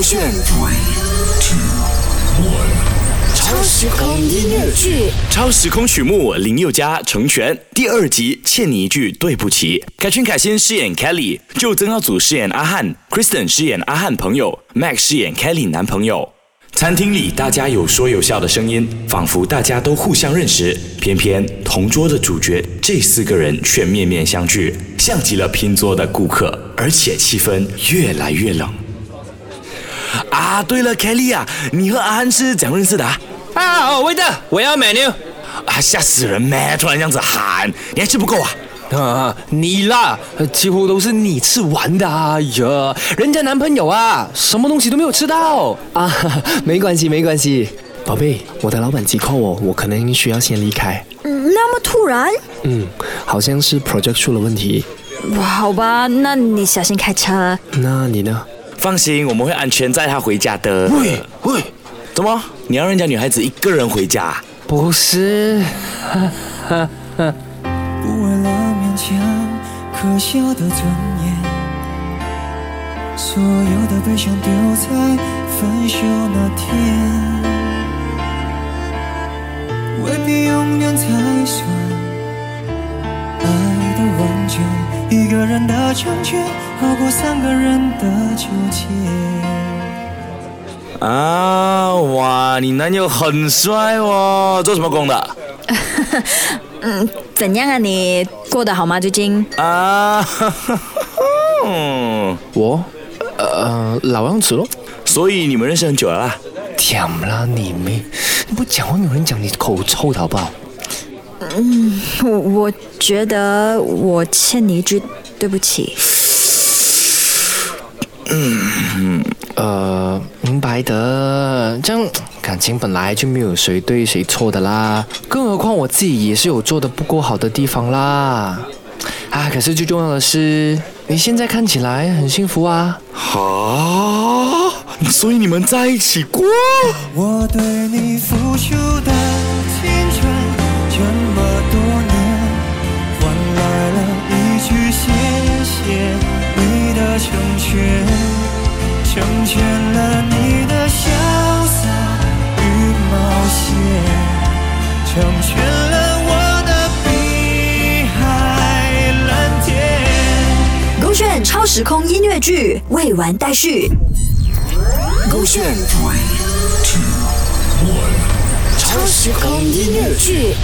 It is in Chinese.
勾选 Three, two, one 超时空音乐剧，超时空曲目林宥嘉成全第二集欠你一句对不起。凯旋凯欣饰演 Kelly，就曾耀祖饰演阿汉，Kristen 饰演阿汉朋友，Max 饰演 Kelly 男朋友。餐厅里大家有说有笑的声音，仿佛大家都互相认识。偏偏同桌的主角这四个人却面面相觑，像极了拼桌的顾客，而且气氛越来越冷。啊，对了，Kelly 啊，你和阿汉是怎样认识的啊？啊，韦德，我要 menu。啊，吓死人咩！突然这样子喊，你还吃不够啊？啊，你啦，几乎都是你吃完的。哎呀，人家男朋友啊，什么东西都没有吃到。啊，没关系，没关系，宝贝，我的老板急 call 我，我可能需要先离开。嗯，那么突然？嗯，好像是 project 出了问题。哇，好吧，那你小心开车。那你呢？放心，我们会安全载她回家的。喂喂，怎么？你要人家女孩子一个人回家？不是，不为了勉强可笑的尊严，所有的悲伤丢在分手那天，未必永远才算一个人的成全，好过三个人的纠结。啊，哇，你男友很帅哦，做什么工的？嗯，怎样啊？你过得好吗？最近？啊，嗯，我，呃，老样子咯。所以你们认识很久了啦？甜啦，你妹，你不讲话，没有人讲你口臭的好不好？我我觉得我欠你一句对不起。嗯呃，明白的。这样感情本来就没有谁对谁错的啦，更何况我自己也是有做的不够好的地方啦。啊，可是最重要的是，你现在看起来很幸福啊。啊，所以你们在一起过？我对你付出的谢谢你的成全，成全了你的潇洒与冒险，成全了我的碧海蓝天。勾选超时空音乐剧未完待续。勾选 Three, two, one 超时空音乐剧。